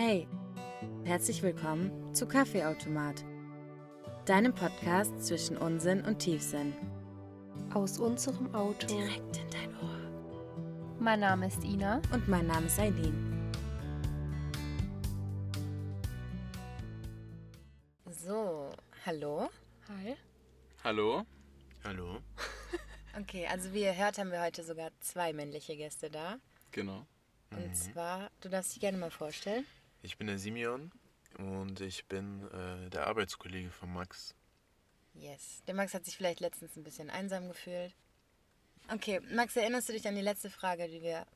Hey, herzlich willkommen zu Kaffeeautomat, deinem Podcast zwischen Unsinn und Tiefsinn. Aus unserem Auto. Direkt in dein Ohr. Mein Name ist Ina. Und mein Name ist Eileen. So, hallo. Hi. Hallo? Hallo. Okay, also wie ihr hört, haben wir heute sogar zwei männliche Gäste da. Genau. Und zwar, du darfst dich gerne mal vorstellen. Ich bin der Simeon und ich bin äh, der Arbeitskollege von Max. Yes. Der Max hat sich vielleicht letztens ein bisschen einsam gefühlt. Okay, Max, erinnerst du dich an die letzte Frage, die wir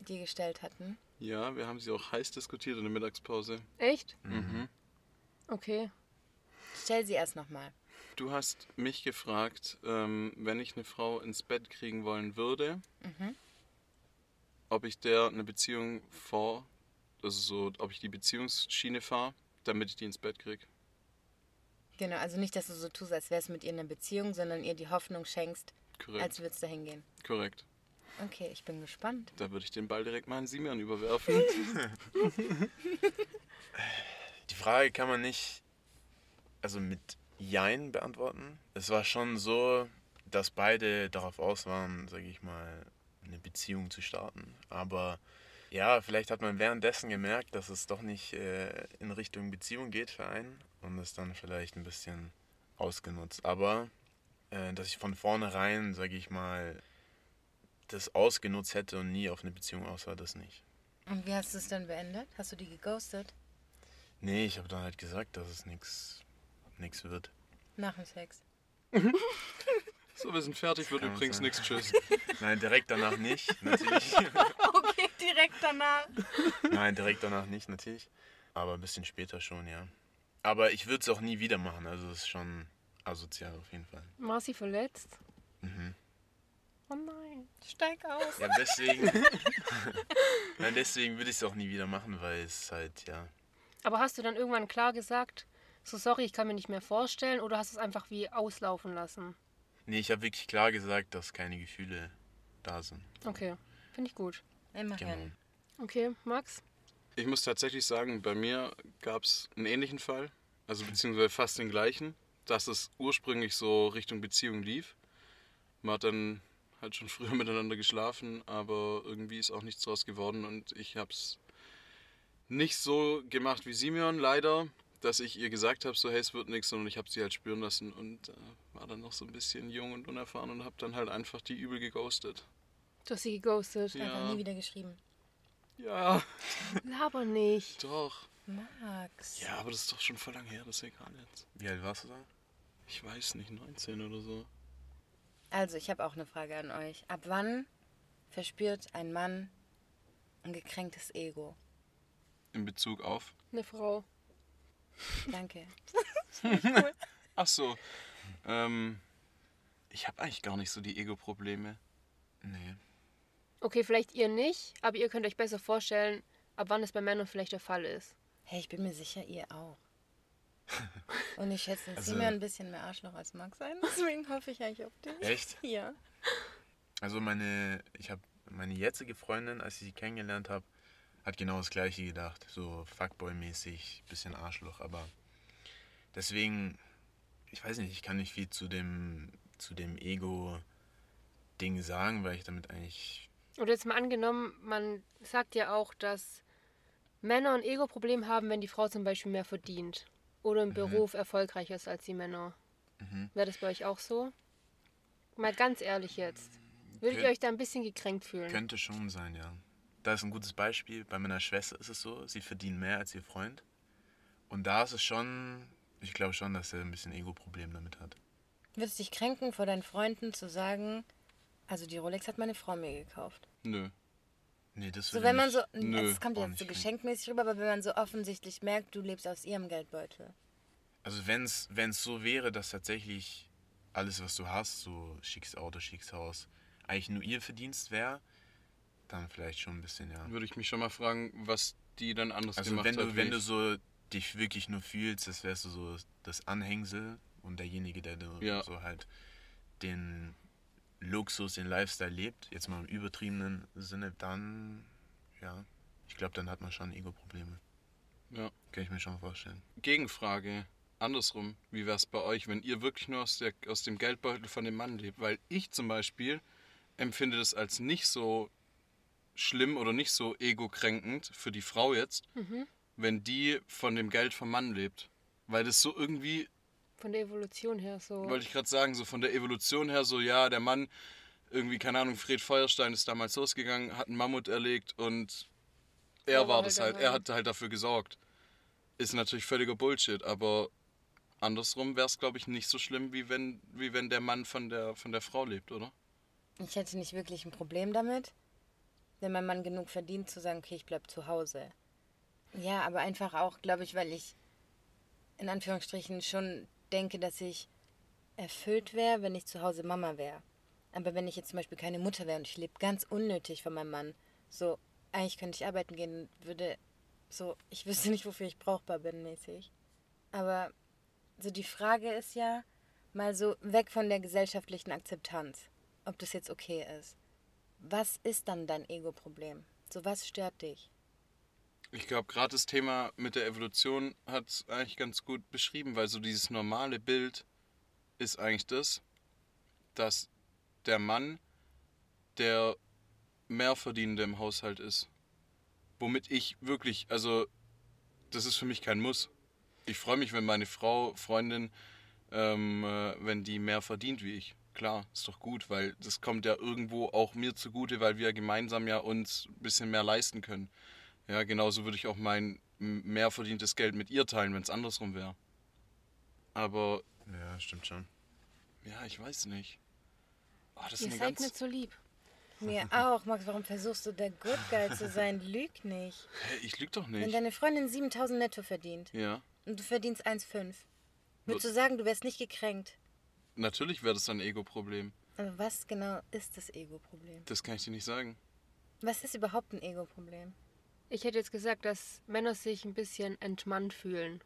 dir gestellt hatten? Ja, wir haben sie auch heiß diskutiert in der Mittagspause. Echt? Mhm. Okay. Stell sie erst nochmal. Du hast mich gefragt, ähm, wenn ich eine Frau ins Bett kriegen wollen würde, ob ich der eine Beziehung vor, also so, ob ich die Beziehungsschiene fahre, damit ich die ins Bett kriege. Genau, also nicht, dass du so tust, als wärst du mit ihr in einer Beziehung, sondern ihr die Hoffnung schenkst, Korrekt. als würdest du hingehen. Korrekt. Okay, ich bin gespannt. Da würde ich den Ball direkt mal an Simeon überwerfen. Die Frage kann man nicht also mit Jein beantworten. Es war schon so, dass beide darauf aus waren, sage ich mal, eine Beziehung zu starten. Aber ja, vielleicht hat man währenddessen gemerkt, dass es doch nicht äh, in Richtung Beziehung geht für einen und es dann vielleicht ein bisschen ausgenutzt. Aber äh, dass ich von vornherein, sage ich mal, das ausgenutzt hätte und nie auf eine Beziehung aus war, das nicht. Und wie hast du es dann beendet? Hast du die geghostet? Nee, ich habe dann halt gesagt, dass es nichts nix wird. Nach dem Sex. so, wir sind fertig, wird Kann übrigens nichts. Tschüss. Nein, direkt danach nicht, natürlich. Okay, direkt danach. Nein, direkt danach nicht, natürlich. Aber ein bisschen später schon, ja. Aber ich würde es auch nie wieder machen, also es ist schon asozial auf jeden Fall. War sie verletzt? Mhm. Oh nein. Steig aus. Ja, deswegen. Nein, deswegen würde ich es auch nie wieder machen, weil es halt, ja. Aber hast du dann irgendwann klar gesagt, so sorry, ich kann mir nicht mehr vorstellen, oder hast du es einfach wie auslaufen lassen? Nee, ich habe wirklich klar gesagt, dass keine Gefühle da sind. Okay, finde ich gut. Immerhin. Genau. Okay, Max? Ich muss tatsächlich sagen, bei mir gab es einen ähnlichen Fall, also beziehungsweise fast den gleichen, dass es ursprünglich so Richtung Beziehung lief. Man hat dann halt schon früher miteinander geschlafen, aber irgendwie ist auch nichts draus geworden und ich habe es nicht so gemacht wie Simeon, leider, dass ich ihr gesagt habe, so hey, es wird nichts, sondern ich habe sie halt spüren lassen und äh, war dann noch so ein bisschen jung und unerfahren und habe dann halt einfach die übel geghostet. Du hast sie geghostet. Ja. Einfach nie wieder geschrieben. Ja, Laber nicht. doch. Max. Ja, aber das ist doch schon voll lang her, das ist egal jetzt. Wie alt warst du da? Ich weiß nicht, 19 oder so. Also, ich habe auch eine Frage an euch. Ab wann verspürt ein Mann ein gekränktes Ego? In Bezug auf. Eine Frau. Danke. Ach so. Ähm, ich habe eigentlich gar nicht so die Ego-Probleme. Nee. Okay, vielleicht ihr nicht, aber ihr könnt euch besser vorstellen, ab wann es bei Männern vielleicht der Fall ist. Hey, ich bin mir sicher, ihr auch. Und ich schätze den Also- ein bisschen mehr Arschloch als Max ein. Deswegen hoffe ich eigentlich auf dich. Echt? Ja. Also meine, ich habe meine jetzige Freundin, als ich sie kennengelernt habe, hat genau das gleiche gedacht. So Fuckboy-mäßig, bisschen Arschloch, aber deswegen, ich weiß nicht, ich kann nicht viel zu dem, zu dem Ego-Ding sagen, weil ich damit eigentlich, Oder jetzt mal angenommen, man sagt ja auch, dass Männer ein Ego-Problem haben, wenn die Frau zum Beispiel mehr verdient oder im Beruf erfolgreicher ist als die Männer. Wäre das bei euch auch so? Mal ganz ehrlich jetzt. Würdet ihr Könnt- euch da ein bisschen gekränkt fühlen? könnte schon sein, ja. Da ist ein gutes Beispiel. Bei meiner Schwester ist es so, sie verdient mehr als ihr Freund. Und da ist es schon, ich glaube schon, dass er ein bisschen Ego-Problem damit hat. Würdest dich kränken vor deinen Freunden zu sagen, also die Rolex hat meine Frau mir gekauft. Nö. Nee, das So wenn man so, Nö, es kommt jetzt so geschenkmäßig rüber, aber wenn man so offensichtlich merkt, du lebst aus ihrem Geldbeutel. Also wenn es so wäre, dass tatsächlich alles, was du hast, so schickes Auto, schickes Haus, eigentlich nur ihr Verdienst wäre, dann vielleicht schon ein bisschen, ja. Würde ich mich schon mal fragen, was die dann anders Also gemacht wenn hat. du, wie wenn du so dich wirklich nur fühlst, das wärst du so das Anhängsel und derjenige, der du Ja. so halt den Luxus, den Lifestyle lebt, jetzt mal im übertriebenen Sinne, dann, ja, ich glaube, dann hat man schon Ego-Probleme. Ja. Kann ich mir schon vorstellen. Gegenfrage, andersrum, wie wäre es bei euch, wenn ihr wirklich nur aus, der, aus dem Geldbeutel von dem Mann lebt? Weil ich zum Beispiel empfinde das als nicht so schlimm oder nicht so ego-kränkend für die Frau jetzt, wenn die von dem Geld vom Mann lebt. Weil das so irgendwie, Von der Evolution her so. wollte ich gerade sagen, so von der Evolution her so, ja, der Mann, irgendwie, keine Ahnung, Fred Feuerstein ist damals losgegangen, hat einen Mammut erlegt und er Er war war das halt halt, er hat halt dafür gesorgt. Ist natürlich völliger Bullshit, aber andersrum wäre es, glaube ich, nicht so schlimm, wie wenn, wie wenn der Mann von der, von der Frau lebt, oder? Ich hätte nicht wirklich ein Problem damit, wenn mein Mann genug verdient, zu sagen, okay, ich bleib zu Hause. Ja, aber einfach auch, glaube ich, weil ich in Anführungsstrichen schon denke, dass ich erfüllt wäre, wenn ich zu Hause Mama wäre. Aber wenn ich jetzt zum Beispiel keine Mutter wäre und ich lebe ganz unnötig von meinem Mann, so, eigentlich könnte ich arbeiten gehen würde so, ich wüsste nicht, wofür ich brauchbar bin, mäßig. Aber so die Frage ist ja mal so weg von der gesellschaftlichen Akzeptanz, ob das jetzt okay ist. Was ist dann dein Ego-Problem? So, was stört dich? Ich glaube, gerade das Thema mit der Evolution hat es eigentlich ganz gut beschrieben, weil so dieses normale Bild ist eigentlich das, dass der Mann der Mehrverdienende im Haushalt ist. Womit ich wirklich, also das ist für mich kein Muss. Ich freue mich, wenn meine Frau, Freundin, ähm, äh, wenn die mehr verdient wie ich. Klar, ist doch gut, weil das kommt ja irgendwo auch mir zugute, weil wir gemeinsam ja uns ein bisschen mehr leisten können. Ja, genauso würde ich auch mein mehr verdientes Geld mit ihr teilen, wenn es andersrum wäre. Aber Ja, stimmt schon. ja, ich weiß nicht. Oh, das Ihr seid ganz. nicht so lieb. Mir auch, Max, warum versuchst du der Good Guy zu sein? Lüg nicht. Hä, ich lüg doch Wenn nicht. deine Freundin 7000 netto verdient Ja, und du verdienst 1,5, würdest du sagen, du wärst nicht gekränkt? Natürlich wäre das ein Ego-Problem. Aber was genau ist das Ego-Problem? Das kann ich dir nicht sagen. Was ist überhaupt ein Ego-Problem? Ich hätte jetzt gesagt, dass Männer sich ein bisschen entmannt fühlen.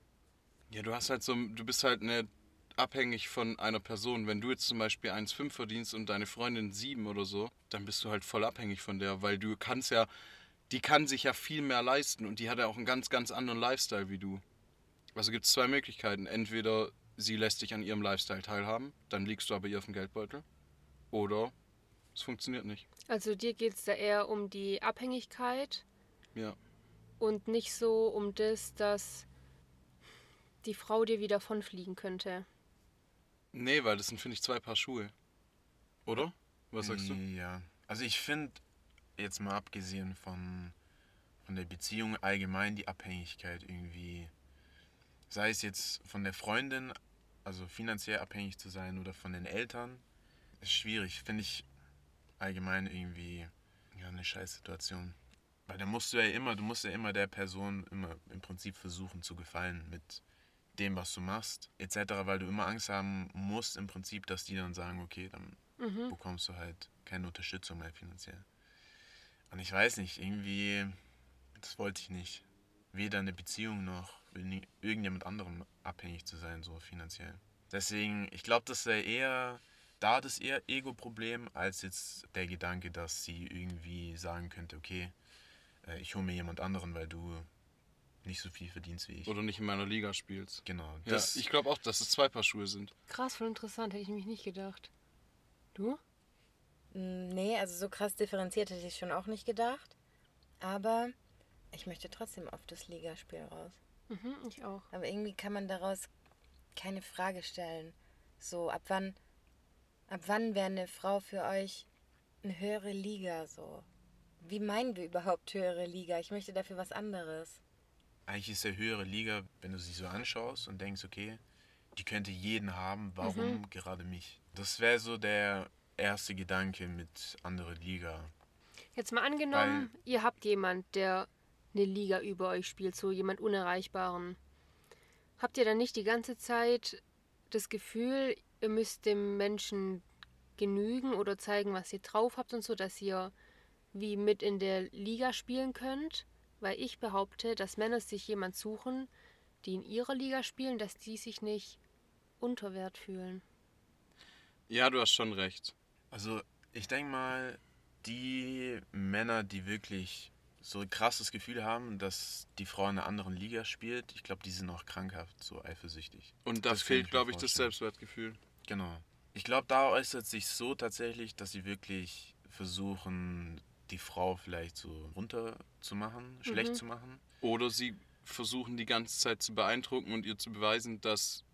Ja, du hast halt so, du bist halt ne, abhängig von einer Person. Wenn du jetzt zum Beispiel 1,5 verdienst und deine Freundin 7 oder so, dann bist du halt voll abhängig von der, weil du kannst ja, die kann sich ja viel mehr leisten und die hat ja auch einen ganz, ganz anderen Lifestyle wie du. Also gibt es zwei Möglichkeiten. Entweder sie lässt dich an ihrem Lifestyle teilhaben, dann liegst du aber ihr auf dem Geldbeutel. Oder es funktioniert nicht. Also dir geht es da eher um die Abhängigkeit Ja. und nicht so um das, dass die Frau dir wieder davonfliegen könnte. Nee, weil das sind, finde ich, zwei Paar Schuhe. Oder? Was sagst du? Ja, also ich finde, jetzt mal abgesehen von, von der Beziehung allgemein, die Abhängigkeit irgendwie, sei es jetzt von der Freundin, also finanziell abhängig zu sein oder von den Eltern, ist schwierig, finde ich allgemein irgendwie ja, eine scheiß Situation. Weil da musst du ja immer, du musst ja immer der Person immer im Prinzip versuchen zu gefallen mit dem, was du machst, etc., weil du immer Angst haben musst im Prinzip, dass die dann sagen, okay, dann bekommst du halt keine Unterstützung mehr finanziell. Und ich weiß nicht, irgendwie, das wollte ich nicht. Weder eine Beziehung noch irgend- irgendjemand anderem abhängig zu sein, so finanziell. Deswegen, ich glaube, das wäre eher da das eher Ego-Problem, als jetzt der Gedanke, dass sie irgendwie sagen könnte, okay, äh, ich hole mir jemand anderen, weil du nicht so viel verdienst wie ich. Oder nicht in meiner Liga spielst. Genau. Ja, Das, ich glaube auch, dass es zwei Paar Schuhe sind. Krass, voll interessant, hätte ich mich nicht gedacht. Du? Mm, Nee, also so krass differenziert hätte ich schon auch nicht gedacht. Aber ich möchte trotzdem auf das Ligaspiel raus. Mhm, ich auch. Aber irgendwie kann man daraus keine Frage stellen. So, ab wann, ab wann wäre eine Frau für euch eine höhere Liga so? Wie meinen wir überhaupt höhere Liga? Ich möchte dafür was anderes. eigentlich ist der höhere Liga, wenn du sie so anschaust und denkst, okay, die könnte jeden haben, warum gerade mich? Das wäre so der erste Gedanke mit andere Liga. Jetzt mal angenommen, ihr habt jemand, der eine Liga über euch spielt, so jemand Unerreichbaren. Habt ihr dann nicht die ganze Zeit das Gefühl, ihr müsst dem Menschen genügen oder zeigen, was ihr drauf habt und so, dass ihr wie mit in der Liga spielen könnt? Weil ich behaupte, dass Männer sich jemand suchen, die in ihrer Liga spielen, dass die sich nicht unter Wert fühlen. Ja, du hast schon recht. Also ich denke mal, die Männer, die wirklich so ein krasses Gefühl haben, dass die Frau in einer anderen Liga spielt, ich glaube, die sind auch krankhaft, so eifersüchtig. Und da Das fehlt, glaube ich, das. Selbstwertgefühl. Genau. Ich glaube, da äußert sich so tatsächlich, dass sie wirklich versuchen, die Frau vielleicht so runter zu machen, schlecht zu machen. Oder sie versuchen die ganze Zeit zu beeindrucken und ihr zu beweisen, dass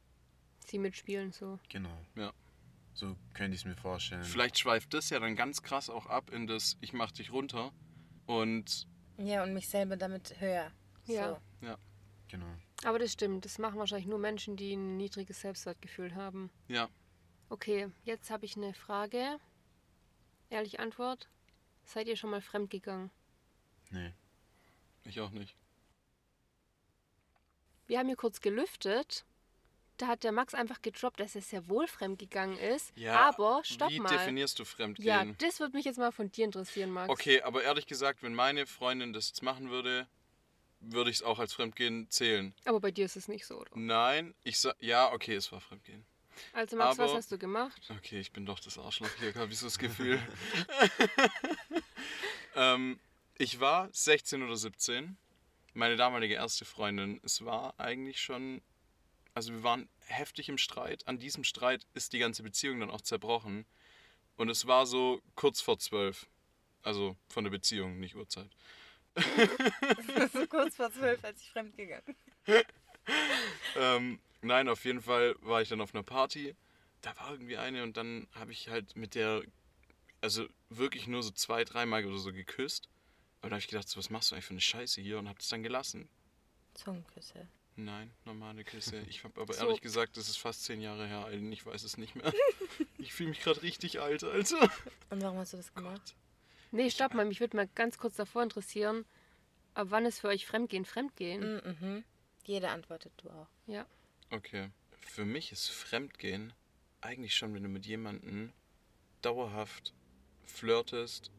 Sie mitspielen so. Genau. Ja. So könnte ich es mir vorstellen. vielleicht schweift das ja dann ganz krass auch ab in das Ich mach dich runter. Und Ja, und mich selber damit höher. Ja. So. Genau. Aber das stimmt, das machen wahrscheinlich nur Menschen, die ein niedriges Selbstwertgefühl haben. ja, Okay, jetzt habe ich eine Frage. Ehrliche Antwort. Seid ihr schon mal fremdgegangen? Nee. ich auch nicht. Wir haben hier kurz gelüftet. Da hat der Max einfach gedroppt, dass er sehr wohl fremdgegangen ist. aber stopp wie mal. definierst du Fremdgehen? Ja, das würde mich jetzt mal von dir interessieren, Max. Okay, aber ehrlich gesagt, wenn meine Freundin das jetzt machen würde, würde ich es auch als Fremdgehen zählen. Aber bei dir ist es nicht so, oder? Nein, ich sag, ja, okay, es war Fremdgehen. Also Max, was Aber- hast du gemacht? Okay, ich bin doch das Arschloch hier, habe ich so das Gefühl. ähm, ich war 16 oder 17. Meine damalige erste Freundin, es war eigentlich schon, also wir waren heftig im Streit. An diesem Streit ist die ganze Beziehung dann auch zerbrochen. Und es war so kurz vor zwölf. Also von der Beziehung, nicht Uhrzeit. so kurz vor zwölf, als ich fremdgegangen Ähm, nein, auf jeden Fall war ich dann auf einer Party. Da war irgendwie eine und dann habe ich halt mit der, also wirklich nur so zwei, dreimal oder so geküsst. Und da habe ich gedacht, so, was machst du eigentlich für eine Scheiße hier und habe das dann gelassen. Zungenküsse. Nein, normale Küsse. Ich habe aber So. ehrlich gesagt, das ist fast zehn Jahre her, Alter, ich weiß es nicht mehr. Ich fühle mich gerade richtig alt, also. Und warum hast du das gemacht? Nee, stopp mal, mich würde mal ganz kurz davor interessieren, ab wann ist für euch Fremdgehen Fremdgehen? Mhm. Jeder antwortet du auch. Ja. Okay. Für mich ist Fremdgehen eigentlich schon, wenn du mit jemandem dauerhaft flirtest,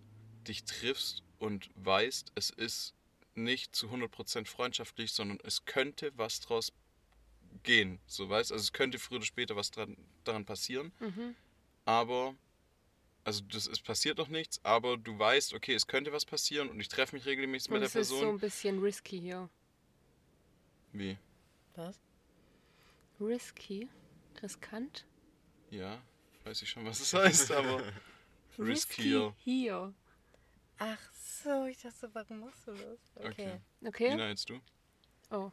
dich triffst und weißt, es ist nicht zu 100% freundschaftlich, sondern es könnte was draus gehen. So weißt also es könnte früher oder später was dran, daran passieren. Mhm. Aber, also das, es passiert noch nichts, aber du weißt, okay, es könnte was passieren und ich treffe mich regelmäßig Und mit der es ist so Person. ein bisschen risky hier. Wie? Was? Risky? Riskant? Ja, weiß ich schon, was es heißt, aber riskier. hier. Ach so, ich dachte, warum machst du das? Okay. Okay. Okay? Nina, jetzt du? Oh.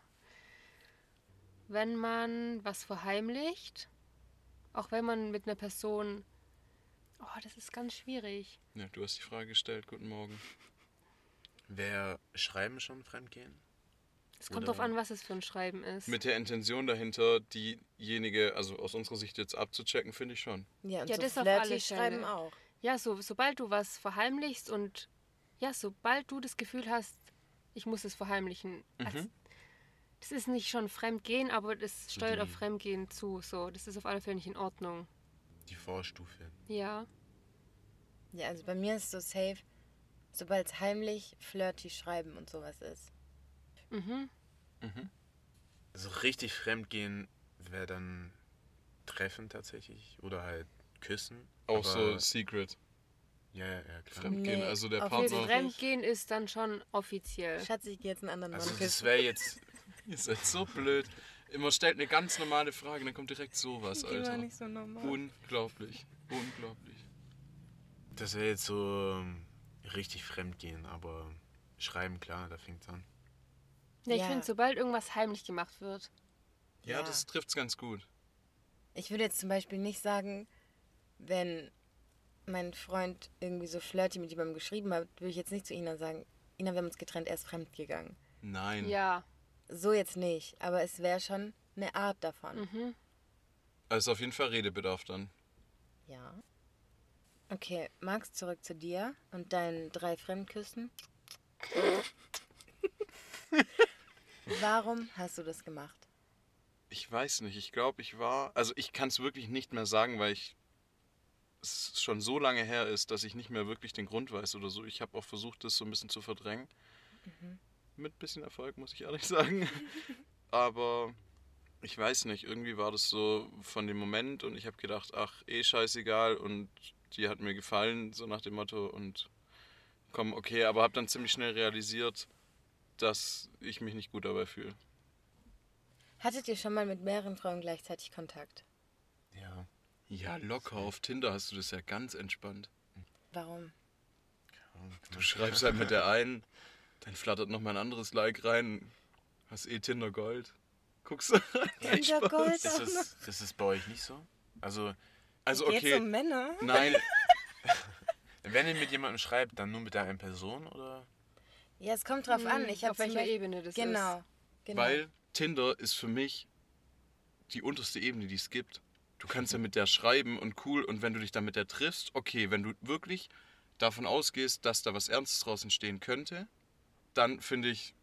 Wenn man was verheimlicht, auch wenn man mit einer Person. Oh, das ist ganz schwierig. Ja, du hast die Frage gestellt. Guten Morgen. Wer schreiben schon Fremdgehen? Es kommt drauf an, was es für ein Schreiben ist. Mit der Intention dahinter, diejenige, also aus unserer Sicht jetzt abzuchecken, finde ich schon. Ja, und Ja, so das auf alle schreiben auch. Ja, so, sobald du was verheimlichst und ja, sobald du das Gefühl hast, ich muss es verheimlichen. Also, das ist nicht schon Fremdgehen, aber das So steuert die- auf Fremdgehen zu. So, das ist auf alle Fälle nicht in Ordnung. Die Vorstufe. Ja. Ja, also bei mir ist so safe, sobald es heimlich, flirty schreiben und sowas ist. Mhm. Also richtig Fremdgehen wäre dann Treffen tatsächlich oder halt Küssen. Auch so Secret. Ja, ja, ja, klar. Fremdgehen, Nee, also der auf Okay, jeden Partner. Fall. Fremdgehen ist dann schon offiziell. Schatz, ich gehe jetzt einen anderen Also Mann das küssen. wäre jetzt, Ihr seid so blöd. Immer stellt eine ganz normale Frage, dann kommt direkt sowas, Die war Alter. nicht so normal. Unglaublich. Unglaublich. das wäre jetzt so ähm, richtig Fremdgehen, aber schreiben, klar, da fängt's an. Ja, ich Ja. finde, sobald irgendwas heimlich gemacht wird. Ja, Ja. das trifft's ganz gut. Ich würde jetzt zum Beispiel nicht sagen, wenn mein Freund irgendwie so flirty mit jemandem geschrieben hat, würde ich jetzt nicht zu Ina sagen, Ina, wir haben uns getrennt, er ist fremdgegangen. Nein. Ja. So jetzt nicht, aber es wäre schon eine Art davon. Mhm. Also auf jeden Fall Redebedarf dann. Ja. Okay, Max, zurück zu dir und deinen drei Fremdküssen. Warum hast du das gemacht? Ich weiß nicht, ich glaube, ich war. Also ich kann es wirklich nicht mehr sagen, weil ich es schon so lange her ist, dass ich nicht mehr wirklich den Grund weiß oder so. Ich habe auch versucht, das so ein bisschen zu verdrängen. Mit bisschen Erfolg, muss ich ehrlich sagen. Aber ich weiß nicht, irgendwie war das so von dem Moment und ich habe gedacht, ach, eh scheißegal und die hat mir gefallen, so nach dem Motto und komm, okay, aber habe dann ziemlich schnell realisiert, dass ich mich nicht gut dabei fühle. Hattet ihr schon mal mit mehreren Frauen gleichzeitig Kontakt? Ja. Locker. Auf Tinder hast du das ja ganz entspannt. Warum? Du schreibst halt mit der einen, dann flattert noch mal ein anderes Like rein. Hast eh Tinder Gold. Guckst du? Nein, Tinder. Gold? Ist das, das ist bei euch nicht so? Also, Also Geht's okay, um Männer? nein, wenn ihr mit jemandem schreibt, dann nur mit der einen Person oder? Ja, es kommt drauf an. Hm, Ich hab auf welcher Ebene das genau, ist. genau. weil Tinder ist für mich die unterste Ebene, die es gibt. Du kannst ja mit der schreiben und cool und wenn du dich dann mit der triffst, okay, wenn du wirklich davon ausgehst, dass da was Ernstes draus entstehen könnte, dann finde ich,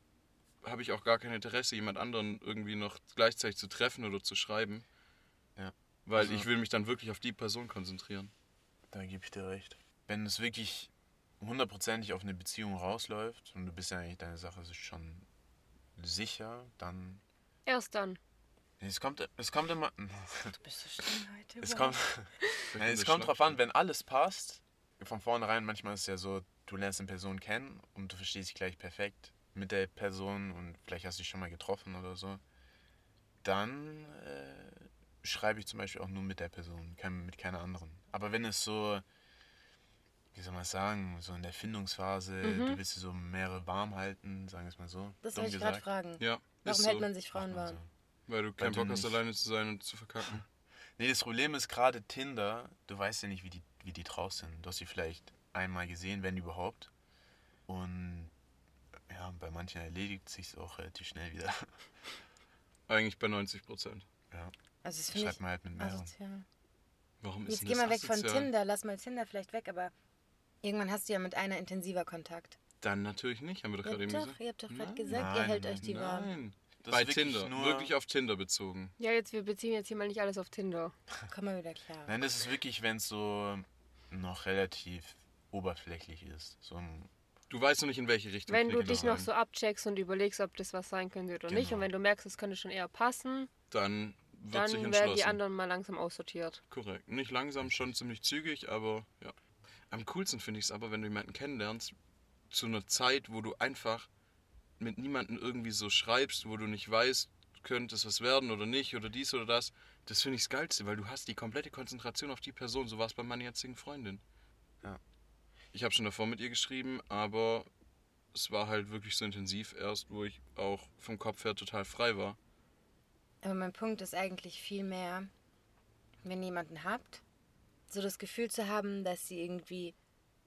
habe ich auch gar kein Interesse, jemand anderen irgendwie noch gleichzeitig zu treffen oder zu schreiben. Ja. Weil Also- ich will mich dann wirklich auf die Person konzentrieren. Da gebe ich dir recht. Wenn es wirklich hundertprozentig auf eine Beziehung rausläuft und du bist ja eigentlich deine Sache ist schon sicher, dann. Erst dann. Es kommt, es kommt immer. Du bist so schlimm heute. Es kommt, Nein, es kommt drauf an, wenn alles passt. Von vornherein, manchmal ist es ja so, du lernst eine Person kennen und du verstehst dich gleich perfekt mit der Person und vielleicht hast du dich schon mal getroffen oder so. Dann äh, schreibe ich zum Beispiel auch nur mit der Person, kein, mit keiner anderen. Aber wenn es so, wie soll man es sagen, so in der Findungsphase, du willst sie so mehrere warm halten, sagen wir es mal so. Das wollte ich gerade fragen. Ja, Warum hält so, man sich Frauen warm? Weil du keinen Bock hast, alleine zu sein und zu verkacken. Nee, das Problem ist gerade Tinder, du weißt ja nicht, wie die, wie die draus sind. Du hast sie vielleicht einmal gesehen, wenn überhaupt. Und ja, bei manchen erledigt sich auch relativ schnell wieder. Eigentlich bei 90 Prozent. Ja, Also das schreibt ich man halt mit mehreren. asozial. Warum ist Jetzt geh mal weg von asozial? Tinder. Lass mal Tinder vielleicht weg, aber irgendwann hast du ja mit einer intensiver Kontakt. Dann natürlich nicht, haben wir doch Ja, gerade eben doch, gesagt. ihr habt doch gerade Nein. gesagt, ihr Nein, hält nein, euch die warm. Das Bei ist wirklich Tinder, nur- wirklich auf Tinder bezogen. Ja, jetzt, wir beziehen jetzt hier mal nicht alles auf Tinder. Komm mal wieder klar. Nein, das ist wirklich, wenn es so noch relativ oberflächlich ist. So ein, Du weißt noch nicht, in welche Richtung. Wenn du dich noch rein. so abcheckst und überlegst, ob das was sein könnte oder nicht, Genau. und wenn du merkst, es könnte schon eher passen, Dann wird dann sich werden entschlossen. die anderen mal langsam aussortiert. Korrekt. Nicht langsam, schon ziemlich zügig, aber ja. Am coolsten finde ich es aber, wenn du jemanden kennenlernst, zu einer Zeit, wo du einfach mit niemandem irgendwie so schreibst, wo du nicht weißt, könnte es was werden oder nicht oder dies oder das. Das finde ich das Geilste, weil du hast die komplette Konzentration auf die Person. So war es bei meiner jetzigen Freundin. Ja. Ich habe schon davor mit ihr geschrieben, aber es war halt wirklich so intensiv erst, wo ich auch vom Kopf her total frei war. Aber mein Punkt ist eigentlich viel mehr, wenn ihr jemanden habt, so das Gefühl zu haben, dass sie irgendwie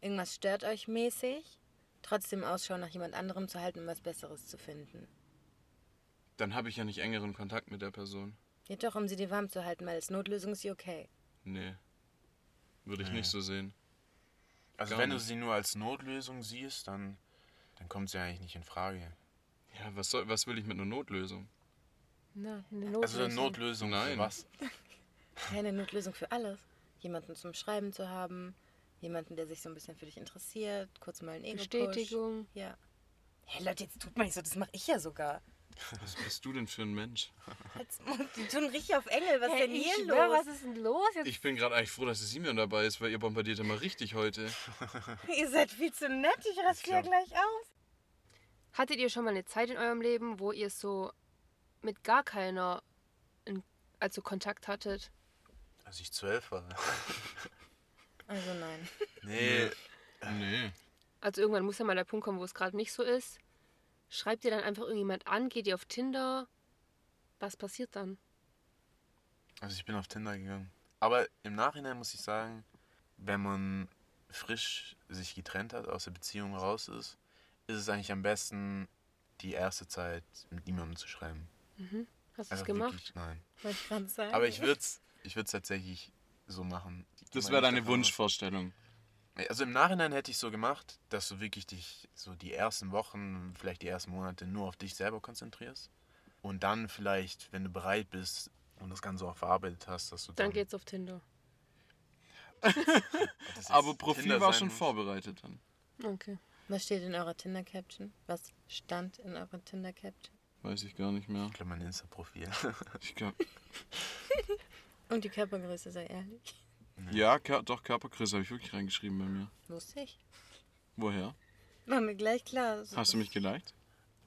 irgendwas stört euch mäßig, trotzdem Ausschau nach jemand anderem zu halten, um was Besseres zu finden. Dann habe ich ja nicht engeren Kontakt mit der Person. Ja doch, um sie dir warm zu halten, weil als Notlösung ist sie okay. Nee. Würde ich Nee. nicht so sehen. also Gar wenn du nicht. sie nur als Notlösung siehst, dann, dann kommt sie eigentlich nicht in Frage. Ja, was, soll, was will ich mit einer Notlösung? Na, eine Also Notlösung. eine Notlösung Nein. für was? Keine Notlösung für alles. Jemanden zum Schreiben zu haben, jemanden, der sich so ein bisschen für dich interessiert, kurz mal ein ego Bestätigung. Ja. Hey Leute, jetzt tut mal nicht so, das mache ich ja sogar. Was bist du denn für ein Mensch? Die tun richtig auf Engel, was Hey, denn ich hier schwör, los? was ist denn los jetzt? Ich bin gerade eigentlich froh, dass es Simeon dabei ist, weil ihr bombardiert immer richtig heute. Ihr seid viel zu nett, ich raste ja gleich aus. Hattet ihr schon mal eine Zeit in eurem Leben, wo ihr so mit gar keiner in, also Kontakt hattet? Als ich zwölf war. Also nein. Nee, Nee. Also irgendwann muss ja mal der Punkt kommen, wo es gerade nicht so ist. Schreibt ihr dann einfach irgendjemand an? Geht ihr auf Tinder? Was passiert dann? also ich bin auf Tinder gegangen. Aber im Nachhinein muss ich sagen, wenn man frisch sich getrennt hat, aus der Beziehung raus ist, ist es eigentlich am besten, die erste Zeit mit niemandem zu schreiben. Hast du es gemacht? wirklich- Nein. Aber ich würde es ich würd's tatsächlich so machen. Das wäre deine Wunschvorstellung. Also im Nachhinein hätte ich so gemacht, dass du wirklich dich so die ersten Wochen, vielleicht die ersten Monate nur auf dich selber konzentrierst. Und dann vielleicht, wenn du bereit bist und das Ganze auch verarbeitet hast, dass du dann... Dann geht's auf Tinder. Aber Profil Tinder war schon muss. vorbereitet dann. Okay. Was steht in eurer Tinder-Caption? Was stand in eurer Tinder-Caption? Weiß ich gar nicht mehr. Ich glaube, mein Insta-Profil. Ich glaub, Und die Körpergröße, sei ehrlich. ja, Kör doch, Körpergröße habe ich wirklich reingeschrieben bei mir. Wusste ich. Woher? Mach mir gleich klar. Hast du mich geliked?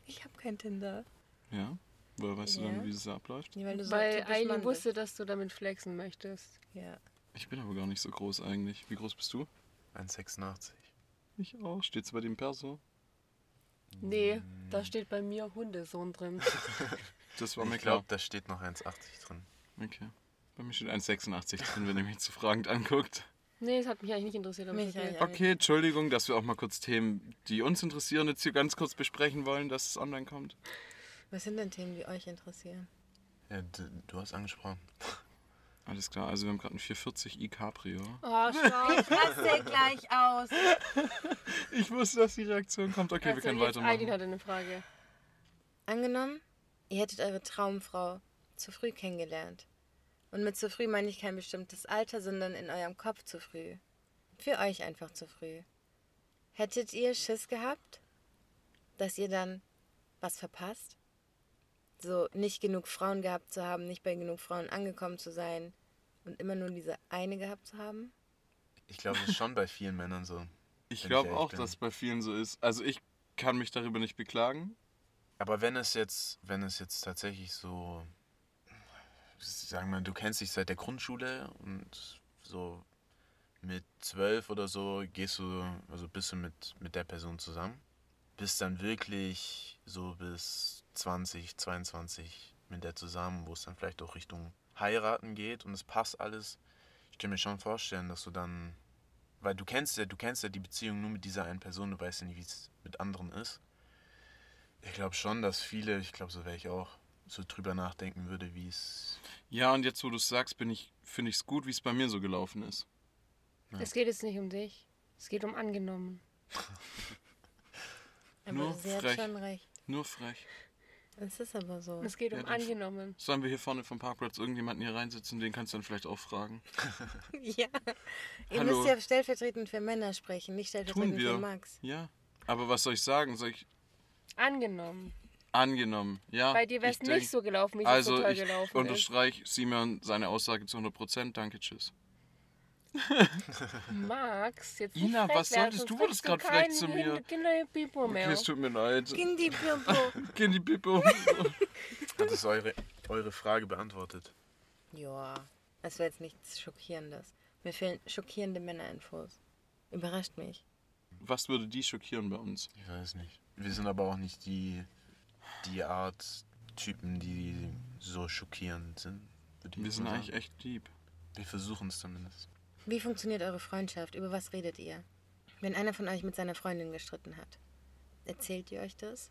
Ich habe kein Tinder. Ja. Woher weißt du Ja. dann, wie es abläuft? Nee, weil du so Weil Eileen wusste, dass du damit flexen möchtest. Ja. Ich bin aber gar nicht so groß eigentlich. Wie groß bist du? 1,86. Ich auch. Steht's bei dem Perso? Nee, da steht bei mir Hundesohn drin. Das war mir Ich klar. glaube, da steht noch 1,80 drin. Okay. Bei mir steht 1,86 drin, wenn ihr mich zu fragend anguckt. Nee, das hat mich eigentlich nicht interessiert. Aber Mich okay. eigentlich Okay, Entschuldigung, dass wir auch mal kurz Themen, die uns interessieren, jetzt hier ganz kurz besprechen wollen, dass es online kommt. Was sind denn Themen, die euch interessieren? Ja, du, du hast angesprochen. Alles klar, also wir haben gerade ein 440i Cabrio. Oh, schau. raste gleich aus. Ich wusste, dass die Reaktion kommt. Okay, wir Also, können jetzt Eileen weitermachen. hatte eine Frage. Angenommen, ihr hättet eure Traumfrau zu früh kennengelernt. Und mit zu früh meine ich kein bestimmtes Alter, sondern in eurem Kopf zu früh. Für euch einfach zu früh. Hättet ihr Schiss gehabt, dass ihr dann was verpasst? So nicht genug Frauen gehabt zu haben, nicht bei genug Frauen angekommen zu sein und immer nur diese eine gehabt zu haben? Ich glaube, das ist schon bei vielen Männern so. Ich glaube auch, bin. dass es bei vielen so ist. Also ich kann mich darüber nicht beklagen. Aber wenn es jetzt, wenn es jetzt tatsächlich so, sagen wir, du kennst dich seit der Grundschule und so mit zwölf oder so gehst du, also bist du mit, mit der Person zusammen, bist dann wirklich so bis 20, 22 mit der zusammen, wo es dann vielleicht auch Richtung heiraten geht und es passt alles. Ich kann mir schon vorstellen, dass du dann, weil du kennst ja, du kennst ja die Beziehung nur mit dieser einen Person, du weißt ja nicht, wie es mit anderen ist. Ich glaube schon, dass viele, ich glaube, so wäre ich auch, so drüber nachdenken würde, wie es. Ja, und jetzt, wo du es sagst, bin ich, finde ich es gut, wie es bei mir so gelaufen ist. Es geht jetzt nicht um dich. Es geht um angenommen. Aber Nur sie hat frech. schon recht. Nur frech. Es ist aber so. Es geht Ja, um angenommen. Sollen wir hier vorne vom Parkplatz irgendjemanden hier reinsitzen, den kannst du dann vielleicht auch fragen. Ja. Ihr Hallo. müsst ja stellvertretend für Männer sprechen, nicht Tun stellvertretend wir. für Max. Ja. Aber was soll ich sagen? Soll ich Angenommen. Angenommen? Ja. Bei dir wäre es ich nicht so gelaufen, wie es Also so toll ich gelaufen ist. unterstreiche Simon seine Aussage zu 100%. Danke, tschüss. Max, jetzt Ina, nicht frech was solltest sonst du? Wurdest grad frech zu mir. Kinderpipo mehr. Okay, es tut mir leid. Kindi Pimpo. Gehen die Pippo. Hat es eure, eure Frage beantwortet? ja, das wäre jetzt nichts Schockierendes. Mir fehlen schockierende Männerinfos. Überrascht mich. Was würde die schockieren bei uns? Ich weiß nicht. Wir sind aber auch nicht die, die Art Typen, die so schockierend sind. Wir sind mal eigentlich sagen. echt lieb. Wir versuchen es zumindest. Wie funktioniert eure Freundschaft? Über was redet ihr? Wenn einer von euch mit seiner Freundin gestritten hat, erzählt ihr euch das?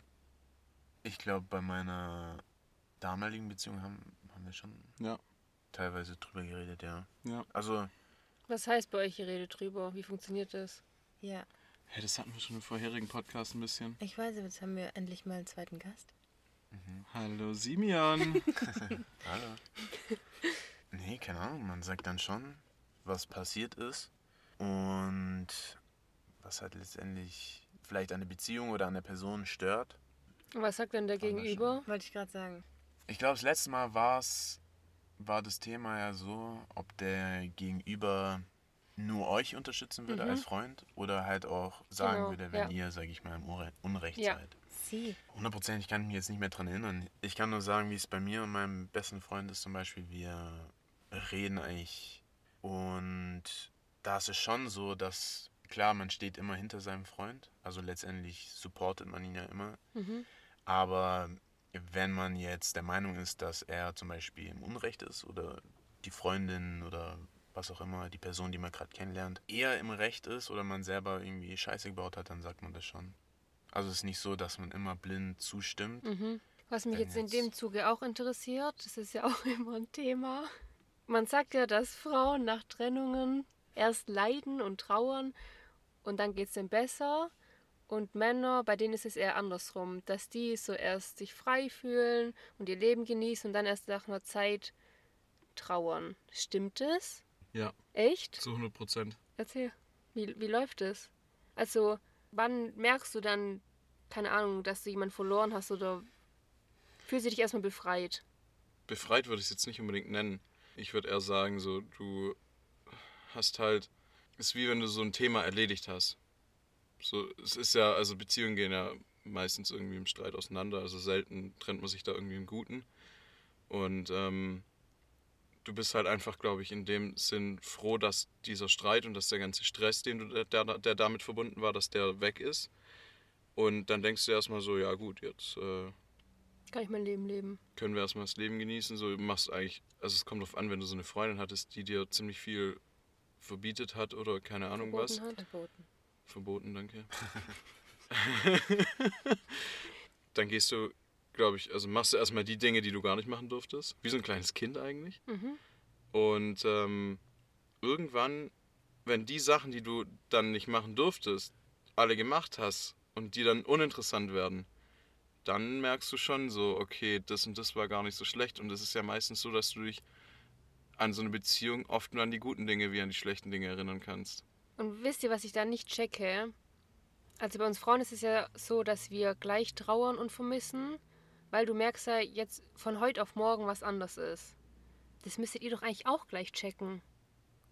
Ich glaube, bei meiner damaligen Beziehung haben, haben wir schon Ja, teilweise drüber geredet, ja. ja. Also, Was heißt bei euch, ihr redet drüber? Wie funktioniert das? Ja, Hey, das hatten wir schon im vorherigen Podcast ein bisschen. ich weiß, aber jetzt haben wir endlich mal einen zweiten Gast. Hallo Simeon. hallo. nee, keine Ahnung. Man sagt dann schon, was passiert ist und was halt letztendlich vielleicht an der Beziehung oder an der Person stört. Was sagt denn der Gegenüber? Wollte ich gerade sagen. Ich glaube, das letzte Mal war's, war das Thema ja so, ob der Gegenüber nur euch unterstützen würde Mhm. als Freund oder halt auch sagen Genau, würde, wenn ja. ihr, sage ich mal, im Unre- Unrecht Ja. seid. Sie. Hundertprozentig kann ich mich jetzt nicht mehr dran erinnern. Ich kann nur sagen, wie es bei mir und meinem besten Freund ist zum Beispiel. Wir reden eigentlich und da ist es schon so, dass klar, man steht immer hinter seinem Freund. Also letztendlich supportet man ihn ja immer. Mhm. Aber wenn man jetzt der Meinung ist, dass er zum Beispiel im Unrecht ist oder die Freundin oder was auch immer, die Person, die man gerade kennenlernt, eher im Recht ist oder man selber irgendwie Scheiße gebaut hat, dann sagt man das schon. Also es ist nicht so, dass man immer blind zustimmt. Mhm. Was mich Wenn jetzt in jetzt- dem Zuge auch interessiert, das ist ja auch immer ein Thema. Man sagt ja, dass Frauen nach Trennungen erst leiden und trauern und dann geht es ihnen besser. Und Männer, bei denen ist es eher andersrum, dass die so erst sich frei fühlen und ihr Leben genießen und dann erst nach einer Zeit trauern. Stimmt es? Ja, Echt? zu 100 Prozent. Erzähl. Wie, wie läuft es? Also, wann merkst du dann, keine Ahnung, dass du jemanden verloren hast oder fühlst du dich erstmal befreit? Befreit würde ich es jetzt nicht unbedingt nennen. Ich würde eher sagen, so, du hast halt, ist wie wenn du so ein Thema erledigt hast. So, es ist ja, also Beziehungen gehen ja meistens irgendwie im Streit auseinander. Also selten trennt man sich da irgendwie im Guten. Und ähm, du bist halt einfach, glaube ich, in dem Sinn froh, dass dieser Streit und dass der ganze Stress, den du, der, der damit verbunden war, dass der weg ist. Und dann denkst du erstmal so, ja gut, jetzt äh, Kann ich mein Leben leben. können wir erstmal das Leben genießen. So du machst eigentlich, also es kommt darauf an, wenn du so eine Freundin hattest, die dir ziemlich viel verbietet hat oder keine Ahnung was. Verboten hat. Verboten. Verboten, danke. dann gehst du, glaube ich, also machst du erstmal die Dinge, die du gar nicht machen durftest. Wie so ein kleines Kind eigentlich. Mhm. Und ähm, irgendwann, wenn die Sachen, die du dann nicht machen durftest, alle gemacht hast und die dann uninteressant werden, dann merkst du schon so, okay, das und das war gar nicht so schlecht. Und es ist ja meistens so, dass du dich an so eine Beziehung oft nur an die guten Dinge wie an die schlechten Dinge erinnern kannst. Und wisst ihr, was ich da nicht checke? Also bei uns Frauen ist es ja so, dass wir gleich trauern und vermissen, weil du merkst ja jetzt von heute auf morgen was anders ist. Das müsstet ihr doch eigentlich auch gleich checken.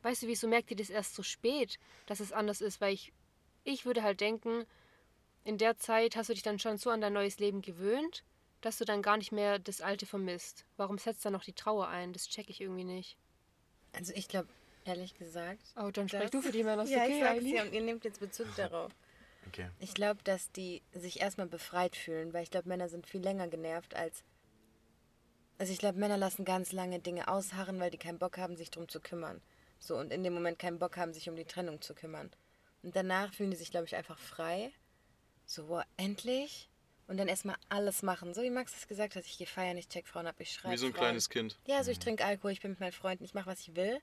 Weißt du, wieso merkt ihr das erst so spät, dass es anders ist? Weil ich, ich würde halt denken, in der Zeit hast du dich dann schon so an dein neues Leben gewöhnt, dass du dann gar nicht mehr das Alte vermisst. Warum setzt da noch die Trauer ein? Das check ich irgendwie nicht. Also ich glaube, ehrlich gesagt. Oh, dann sprech Das- du für die Männer. Ja, okay, ich sag's dir und ihr nehmt jetzt Bezug darauf. Okay. Ich glaube, dass die sich erstmal befreit fühlen, weil ich glaube, Männer sind viel länger genervt als. Also ich glaube, Männer lassen ganz lange Dinge ausharren, weil die keinen Bock haben, sich drum zu kümmern. So, und in dem Moment keinen Bock haben, sich um die Trennung zu kümmern. Und danach fühlen die sich, glaube ich, einfach frei. So, boah, endlich. Und dann erstmal alles machen. So wie Max es gesagt hat, ich gehe feiern, ich check Frauen ab, ich schreibe. Wie so ein kleines Kind. Ja, so ich trinke Alkohol, ich bin mit meinen Freunden, ich mache, was ich will.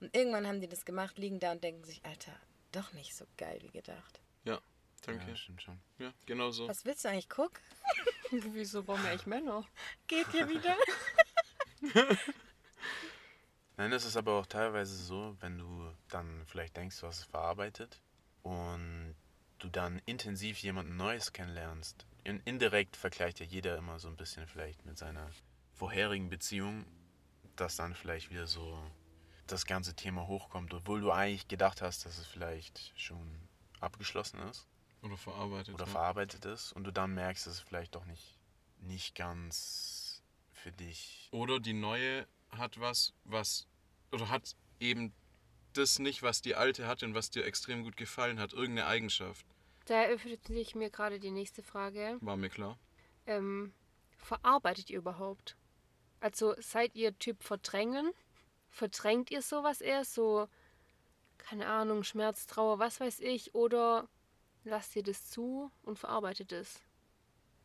Und irgendwann haben die das gemacht, liegen da und denken sich, Alter, doch nicht so geil wie gedacht. Ja, danke. Ja, stimmt schon. Ja, genau so. Was willst du eigentlich gucken? Wieso brauchen wir eigentlich Männer? Geht hier wieder? Nein, das ist aber auch teilweise so, wenn du dann vielleicht denkst, du hast es verarbeitet und du dann intensiv jemanden Neues kennenlernst. In, indirekt vergleicht ja jeder immer so ein bisschen vielleicht mit seiner vorherigen Beziehung, dass dann vielleicht wieder so das ganze Thema hochkommt, obwohl du eigentlich gedacht hast, dass es vielleicht schon abgeschlossen ist Oder verarbeitet. oder ja. verarbeitet ist und du dann merkst, dass es vielleicht doch nicht, nicht ganz für dich Oder die neue hat was, was, oder hat eben das nicht, was die alte hatte und was dir extrem gut gefallen hat, irgendeine Eigenschaft. Da eröffnet sich mir gerade die nächste Frage. War mir klar. Ähm, verarbeitet ihr überhaupt? Also seid ihr Typ Verdrängen? Verdrängt ihr sowas eher? So, keine Ahnung, Schmerz, Trauer, was weiß ich? Oder lasst ihr das zu und verarbeitet es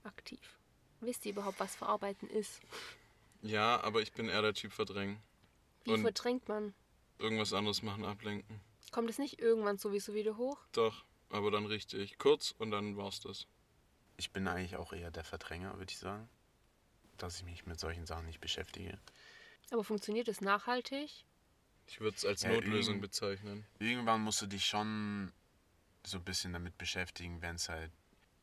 aktiv? Wisst ihr überhaupt, was verarbeiten ist? Ja, aber ich bin eher der Typ verdrängen. Wie Und- verdrängt man? Irgendwas anderes machen, ablenken. Kommt es nicht irgendwann sowieso wieder hoch? Doch, aber dann richtig. Kurz und dann war's das. Ich bin eigentlich auch eher der Verdränger, würde ich sagen. Dass ich mich mit solchen Sachen nicht beschäftige. Aber funktioniert es nachhaltig? Ich würde es als Ja, Notlösung irgend- bezeichnen. Irgendwann musst du dich schon so ein bisschen damit beschäftigen, wenn es halt,